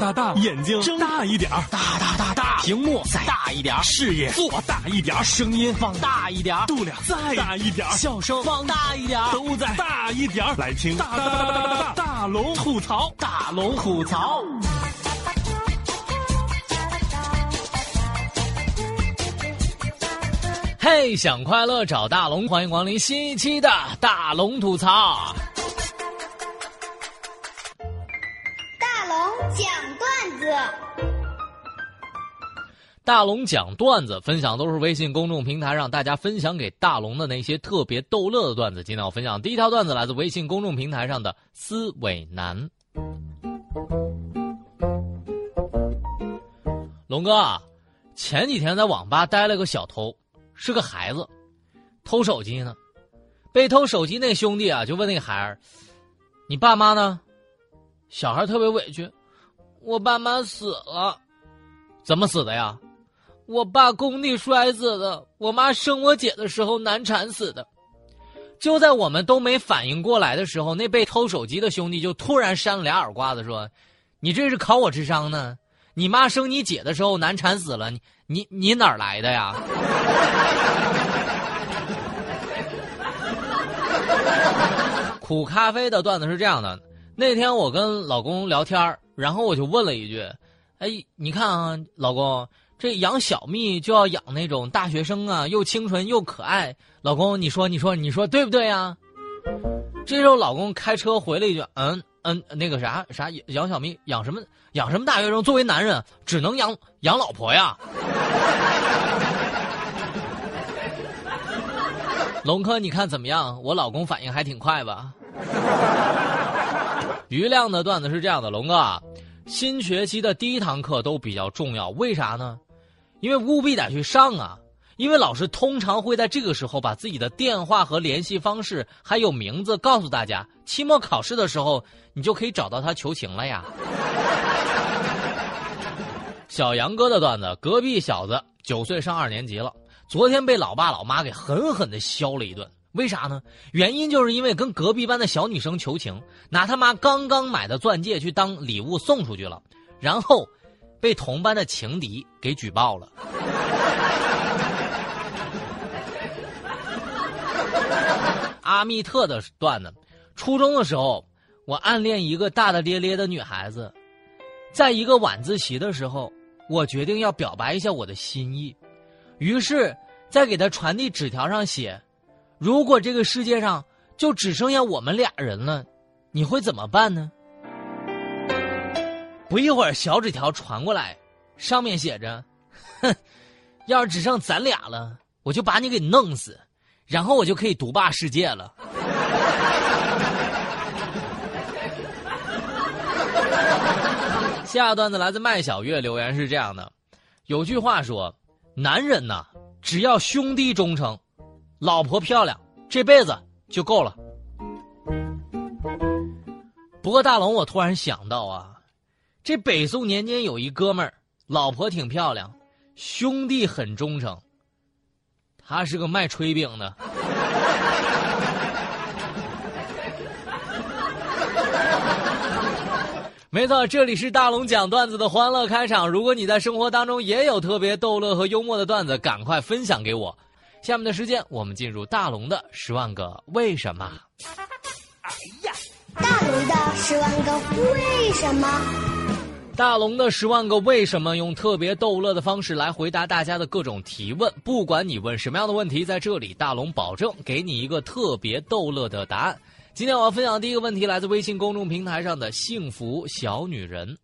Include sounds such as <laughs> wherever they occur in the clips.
大大，眼睛睁大一点大大大大，屏幕再大一点视野做大一点声音放大一点度量再大一点笑声放大一点都在大一点来听。大大大大大大龙吐槽，大龙吐槽。嘿，想快乐找大龙，欢迎光临新一期的大龙吐槽。大龙讲段子，分享都是微信公众平台让大家分享给大龙的那些特别逗乐的段子。今天我分享第一条段子来自微信公众平台上的思伟南。龙哥啊，前几天在网吧待了个小偷，是个孩子，偷手机呢。被偷手机那兄弟啊，就问那个孩儿：“你爸妈呢？”小孩特别委屈：“我爸妈死了。”怎么死的呀？我爸工地摔死的，我妈生我姐的时候难产死的。就在我们都没反应过来的时候，那被偷手机的兄弟就突然扇了俩耳刮子，说：“你这是考我智商呢？你妈生你姐的时候难产死了，你你你哪儿来的呀？” <laughs> 苦咖啡的段子是这样的：那天我跟老公聊天然后我就问了一句：“哎，你看啊，老公。”这养小蜜就要养那种大学生啊，又清纯又可爱。老公，你说，你说，你说对不对呀？这时候，老公开车回了一句：“嗯嗯，那个啥啥养小蜜养什么养什么大学生？作为男人，只能养养老婆呀。”龙哥，你看怎么样？我老公反应还挺快吧？余亮的段子是这样的：龙哥，新学期的第一堂课都比较重要，为啥呢？因为务必得去上啊！因为老师通常会在这个时候把自己的电话和联系方式还有名字告诉大家。期末考试的时候，你就可以找到他求情了呀。小杨哥的段子：隔壁小子九岁上二年级了，昨天被老爸老妈给狠狠的削了一顿。为啥呢？原因就是因为跟隔壁班的小女生求情，拿他妈刚刚买的钻戒去当礼物送出去了，然后。被同班的情敌给举报了。阿密特的段子：初中的时候，我暗恋一个大大咧咧的女孩子，在一个晚自习的时候，我决定要表白一下我的心意，于是，在给她传递纸条上写：“如果这个世界上就只剩下我们俩人了，你会怎么办呢？”不一会儿，小纸条传过来，上面写着：“哼，要是只剩咱俩了，我就把你给弄死，然后我就可以独霸世界了。”下段子来自麦小月留言是这样的：有句话说，男人呐，只要兄弟忠诚，老婆漂亮，这辈子就够了。不过大龙，我突然想到啊。这北宋年间有一哥们儿，老婆挺漂亮，兄弟很忠诚。他是个卖炊饼的。没错，这里是大龙讲段子的欢乐开场。如果你在生活当中也有特别逗乐和幽默的段子，赶快分享给我。下面的时间，我们进入大龙的十万个为什么。哎呀，大龙的十万个为什么。大龙的十万个为什么用特别逗乐的方式来回答大家的各种提问，不管你问什么样的问题，在这里大龙保证给你一个特别逗乐的答案。今天我要分享第一个问题来自微信公众平台上的幸福小女人。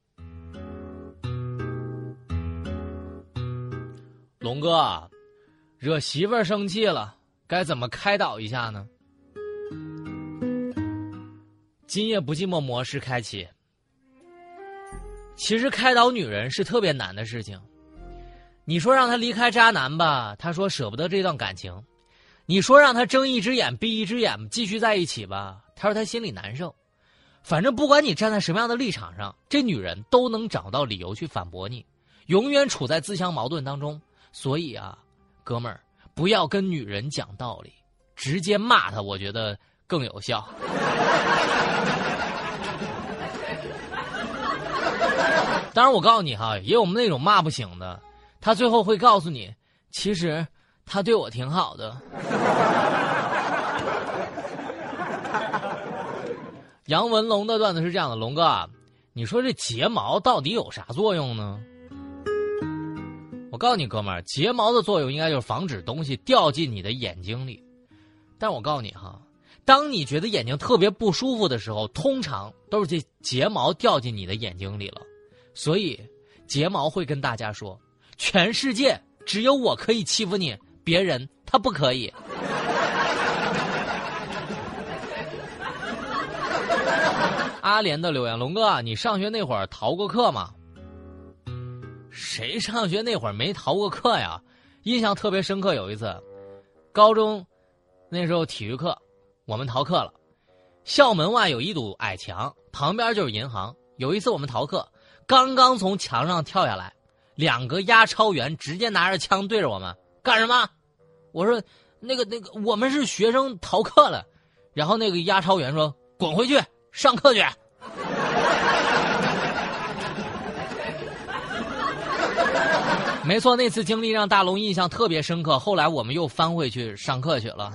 龙哥，惹媳妇儿生气了，该怎么开导一下呢？今夜不寂寞模式开启。其实开导女人是特别难的事情。你说让她离开渣男吧，她说舍不得这段感情；你说让她睁一只眼闭一只眼继续在一起吧，她说她心里难受。反正不管你站在什么样的立场上，这女人都能找到理由去反驳你，永远处在自相矛盾当中。所以啊，哥们儿，不要跟女人讲道理，直接骂她，我觉得更有效。当然，我告诉你哈，也有我们那种骂不醒的，他最后会告诉你，其实他对我挺好的。<laughs> 杨文龙的段子是这样的：龙哥，你说这睫毛到底有啥作用呢？我告诉你，哥们儿，睫毛的作用应该就是防止东西掉进你的眼睛里。但我告诉你哈，当你觉得眼睛特别不舒服的时候，通常都是这睫毛掉进你的眼睛里了。所以，睫毛会跟大家说：全世界只有我可以欺负你，别人他不可以。<laughs> 阿莲的柳岩：龙哥，你上学那会儿逃过课吗？谁上学那会儿没逃过课呀？印象特别深刻，有一次，高中那时候体育课，我们逃课了。校门外有一堵矮墙，旁边就是银行。有一次我们逃课，刚刚从墙上跳下来，两个押钞员直接拿着枪对着我们干什么？我说那个那个，我们是学生逃课了。然后那个押钞员说：“滚回去上课去。” <laughs> 没错，那次经历让大龙印象特别深刻。后来我们又翻回去上课去了。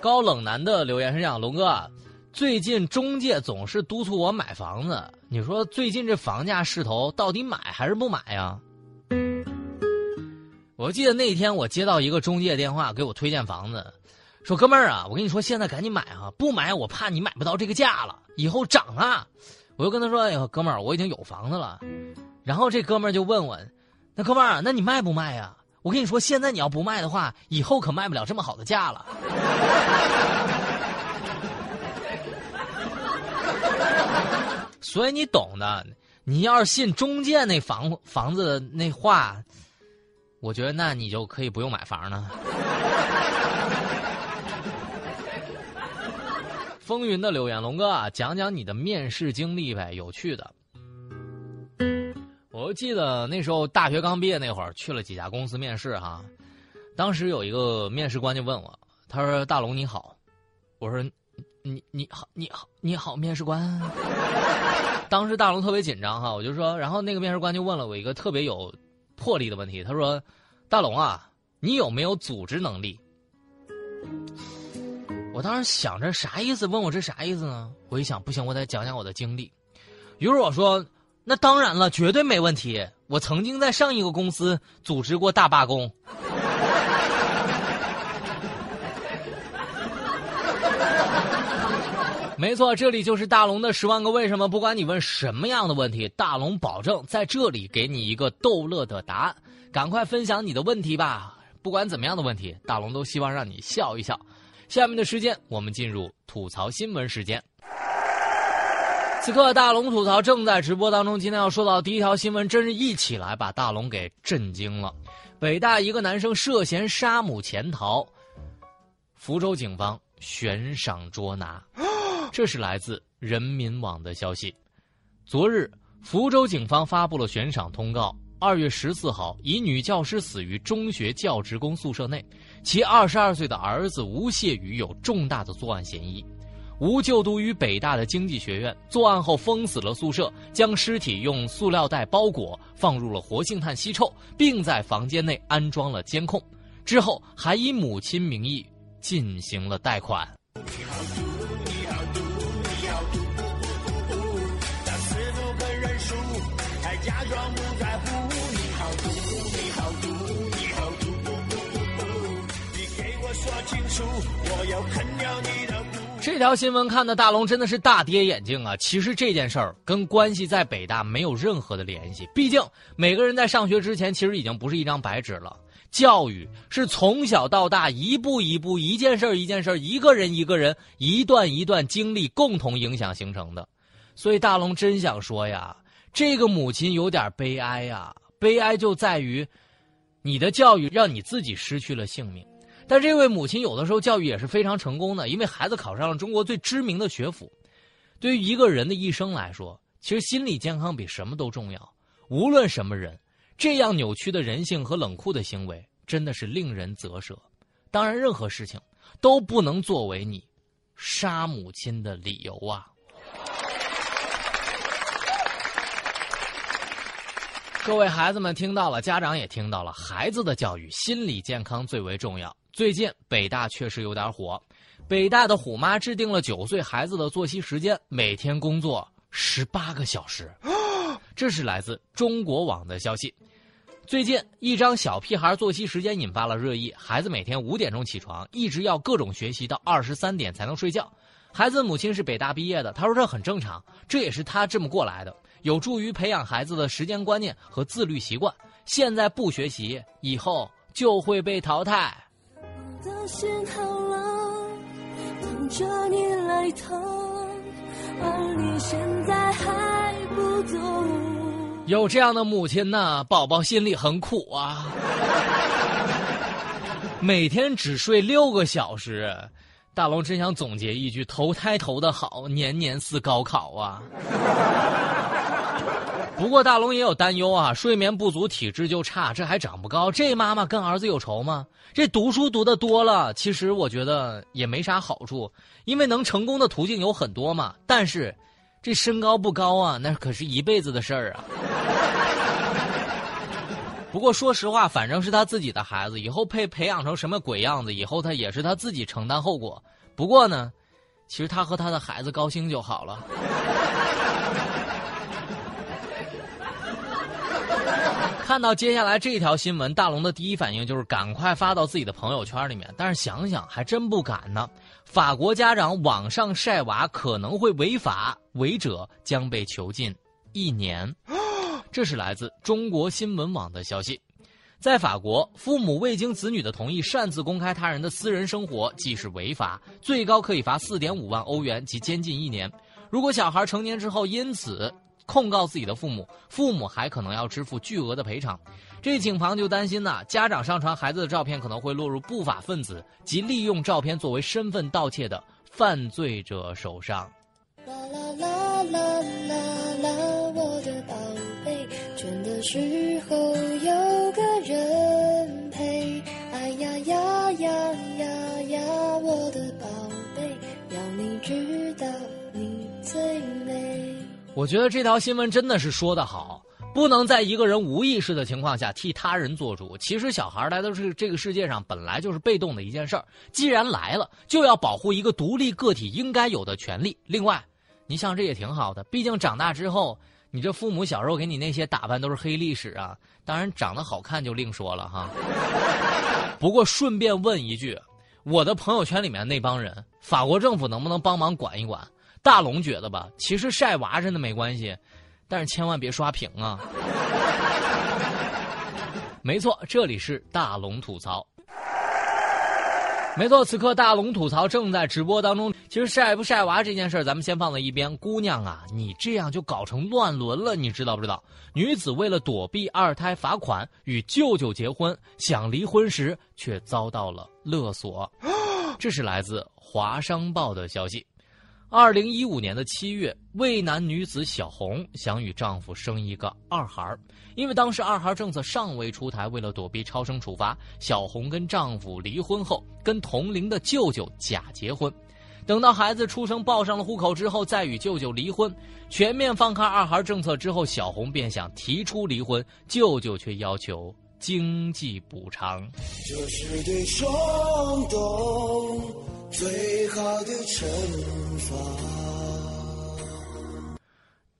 高冷男的留言是这样：龙哥，最近中介总是督促我买房子，你说最近这房价势头，到底买还是不买呀？我记得那天我接到一个中介电话，给我推荐房子，说哥们儿啊，我跟你说现在赶紧买啊，不买我怕你买不到这个价了，以后涨啊。我就跟他说：“哎呀，哥们儿，我已经有房子了。”然后这哥们儿就问我：“那哥们儿，那你卖不卖呀？”我跟你说，现在你要不卖的话，以后可卖不了这么好的价了。所以你懂的，你要是信中介那房房子那话，我觉得那你就可以不用买房了。<laughs> 风云的留言，龙哥讲讲你的面试经历呗，有趣的。我记得那时候大学刚毕业那会儿，去了几家公司面试哈。当时有一个面试官就问我，他说：“大龙你好。”我说：“你你好你好你好，面试官。”当时大龙特别紧张哈，我就说，然后那个面试官就问了我一个特别有魄力的问题，他说：“大龙啊，你有没有组织能力？”我当时想着啥意思？问我这啥意思呢？我一想，不行，我得讲讲我的经历。于是我说。那当然了，绝对没问题。我曾经在上一个公司组织过大罢工。<laughs> 没错，这里就是大龙的十万个为什么。不管你问什么样的问题，大龙保证在这里给你一个逗乐的答案。赶快分享你的问题吧！不管怎么样的问题，大龙都希望让你笑一笑。下面的时间，我们进入吐槽新闻时间。此刻大龙吐槽正在直播当中。今天要说到第一条新闻，真是一起来把大龙给震惊了。北大一个男生涉嫌杀母潜逃，福州警方悬赏捉拿。这是来自人民网的消息。昨日，福州警方发布了悬赏通告。二月十四号，一女教师死于中学教职工宿舍内，其二十二岁的儿子吴谢宇有重大的作案嫌疑。吴就读于北大的经济学院，作案后封死了宿舍，将尸体用塑料袋包裹，放入了活性炭吸臭，并在房间内安装了监控。之后还以母亲名义进行了贷款。你让我不在乎，你好毒，你好毒，你好毒这条新闻看的大龙真的是大跌眼镜啊！其实这件事儿跟关系在北大没有任何的联系，毕竟每个人在上学之前其实已经不是一张白纸了。教育是从小到大一步一步、一件事儿一件事儿一个人一个人、一段一段经历共同影响形成的。所以大龙真想说呀，这个母亲有点悲哀呀，悲哀就在于，你的教育让你自己失去了性命。但这位母亲有的时候教育也是非常成功的，因为孩子考上了中国最知名的学府。对于一个人的一生来说，其实心理健康比什么都重要。无论什么人，这样扭曲的人性和冷酷的行为，真的是令人啧舌。当然，任何事情都不能作为你杀母亲的理由啊！各位孩子们听到了，家长也听到了，孩子的教育心理健康最为重要。最近北大确实有点火，北大的虎妈制定了九岁孩子的作息时间，每天工作十八个小时。<gasps> 这是来自中国网的消息。最近一张小屁孩作息时间引发了热议，孩子每天五点钟起床，一直要各种学习到二十三点才能睡觉。孩子母亲是北大毕业的，他说这很正常，这也是他这么过来的。有助于培养孩子的时间观念和自律习惯。现在不学习，以后就会被淘汰。的心好冷，等着你来疼，而你现在还不懂有这样的母亲呢，宝宝心里很苦啊。每天只睡六个小时，大龙真想总结一句：投胎投的好，年年似高考啊。不过大龙也有担忧啊，睡眠不足，体质就差，这还长不高。这妈妈跟儿子有仇吗？这读书读的多了，其实我觉得也没啥好处，因为能成功的途径有很多嘛。但是，这身高不高啊，那可是一辈子的事儿啊。<laughs> 不过说实话，反正是他自己的孩子，以后被培养成什么鬼样子，以后他也是他自己承担后果。不过呢，其实他和他的孩子高兴就好了。看到接下来这条新闻，大龙的第一反应就是赶快发到自己的朋友圈里面。但是想想还真不敢呢。法国家长网上晒娃可能会违法，违者将被囚禁一年。<gasps> 这是来自中国新闻网的消息。在法国，父母未经子女的同意擅自公开他人的私人生活，即是违法，最高可以罚四点五万欧元及监禁一年。如果小孩成年之后因此，控告自己的父母，父母还可能要支付巨额的赔偿。这警方就担心呐，家长上传孩子的照片可能会落入不法分子及利用照片作为身份盗窃的犯罪者手上。啦啦啦啦啦啦，我的宝贝，倦的时候有个人陪。哎呀呀呀呀呀，我的宝贝，要你知道。我觉得这条新闻真的是说得好，不能在一个人无意识的情况下替他人做主。其实小孩来到这这个世界上本来就是被动的一件事儿，既然来了，就要保护一个独立个体应该有的权利。另外，你想这也挺好的，毕竟长大之后，你这父母小时候给你那些打扮都是黑历史啊。当然长得好看就另说了哈。不过顺便问一句，我的朋友圈里面那帮人，法国政府能不能帮忙管一管？大龙觉得吧，其实晒娃真的没关系，但是千万别刷屏啊！<laughs> 没错，这里是大龙吐槽。没错，此刻大龙吐槽正在直播当中。其实晒不晒娃这件事儿，咱们先放在一边。姑娘啊，你这样就搞成乱伦了，你知道不知道？女子为了躲避二胎罚款，与舅舅结婚，想离婚时却遭到了勒索。<gasps> 这是来自《华商报》的消息。二零一五年的七月，渭南女子小红想与丈夫生一个二孩。因为当时二孩政策尚未出台，为了躲避超生处罚，小红跟丈夫离婚后，跟同龄的舅舅假结婚，等到孩子出生报上了户口之后，再与舅舅离婚，全面放开二孩政策之后，小红便想提出离婚，舅舅却要求经济补偿。这是对冲动。最好的惩罚。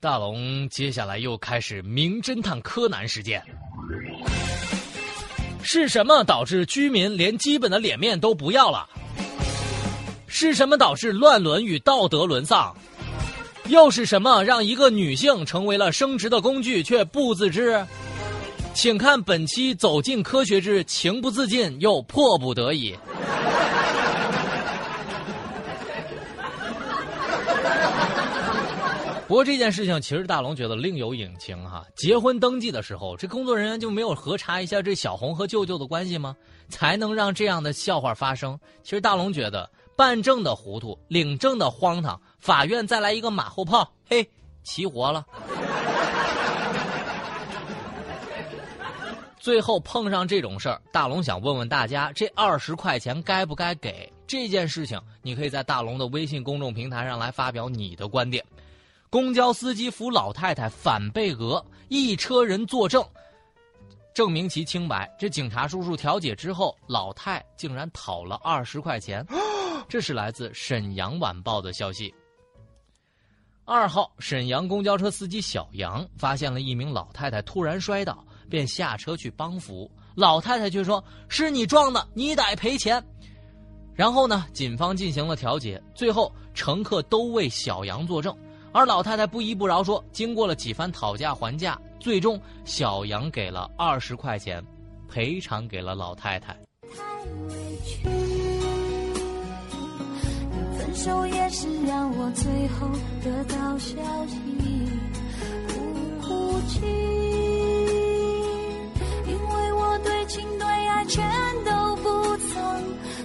大龙接下来又开始名侦探柯南事件。是什么导致居民连基本的脸面都不要了？是什么导致乱伦与道德沦丧？又是什么让一个女性成为了生殖的工具却不自知？请看本期《走进科学之情不自禁又迫不得已》。不过这件事情，其实大龙觉得另有隐情哈。结婚登记的时候，这工作人员就没有核查一下这小红和舅舅的关系吗？才能让这样的笑话发生。其实大龙觉得办证的糊涂，领证的荒唐，法院再来一个马后炮，嘿，齐活了。最后碰上这种事儿，大龙想问问大家，这二十块钱该不该给？这件事情，你可以在大龙的微信公众平台上来发表你的观点。公交司机扶老太太反被讹，一车人作证，证明其清白。这警察叔叔调解之后，老太竟然讨了二十块钱。<gasps> 这是来自沈阳晚报的消息。二号，沈阳公交车司机小杨发现了一名老太太突然摔倒，便下车去帮扶。老太太却说：“是你撞的，你得赔钱。”然后呢，警方进行了调解，最后乘客都为小杨作证，而老太太不依不饶，说经过了几番讨价还价，最终小杨给了二十块钱，赔偿给了老太太。太委屈，分手也是让我最后得到消息，不哭泣，全都不曾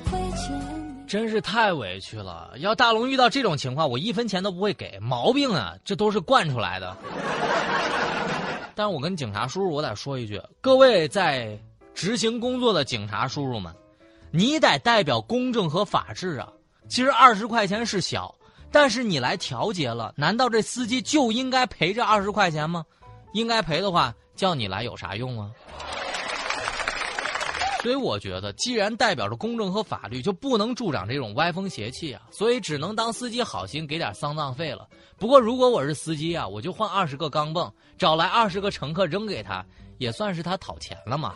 亏欠。真是太委屈了！要大龙遇到这种情况，我一分钱都不会给。毛病啊，这都是惯出来的。<laughs> 但是我跟警察叔叔，我得说一句：各位在执行工作的警察叔叔们，你得代表公正和法治啊！其实二十块钱是小，但是你来调解了，难道这司机就应该赔这二十块钱吗？应该赔的话，叫你来有啥用啊？所以我觉得，既然代表着公正和法律，就不能助长这种歪风邪气啊！所以只能当司机好心给点丧葬费了。不过如果我是司机啊，我就换二十个钢镚，找来二十个乘客扔给他，也算是他讨钱了嘛。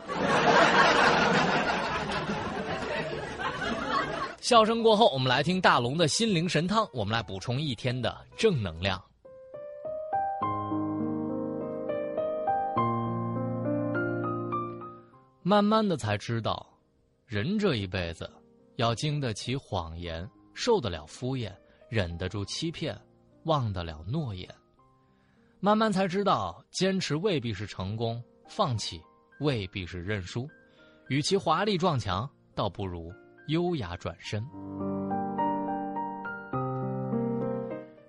笑声过后，我们来听大龙的心灵神汤，我们来补充一天的正能量。慢慢的才知道，人这一辈子，要经得起谎言，受得了敷衍，忍得住欺骗，忘得了诺言。慢慢才知道，坚持未必是成功，放弃未必是认输。与其华丽撞墙，倒不如优雅转身。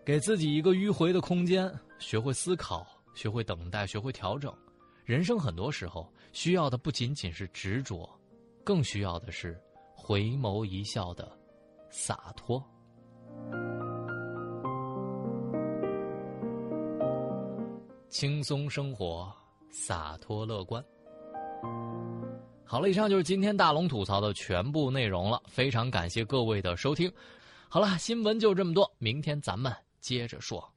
给自己一个迂回的空间，学会思考，学会等待，学会调整。人生很多时候需要的不仅仅是执着，更需要的是回眸一笑的洒脱。轻松生活，洒脱乐观。好了，以上就是今天大龙吐槽的全部内容了，非常感谢各位的收听。好了，新闻就这么多，明天咱们接着说。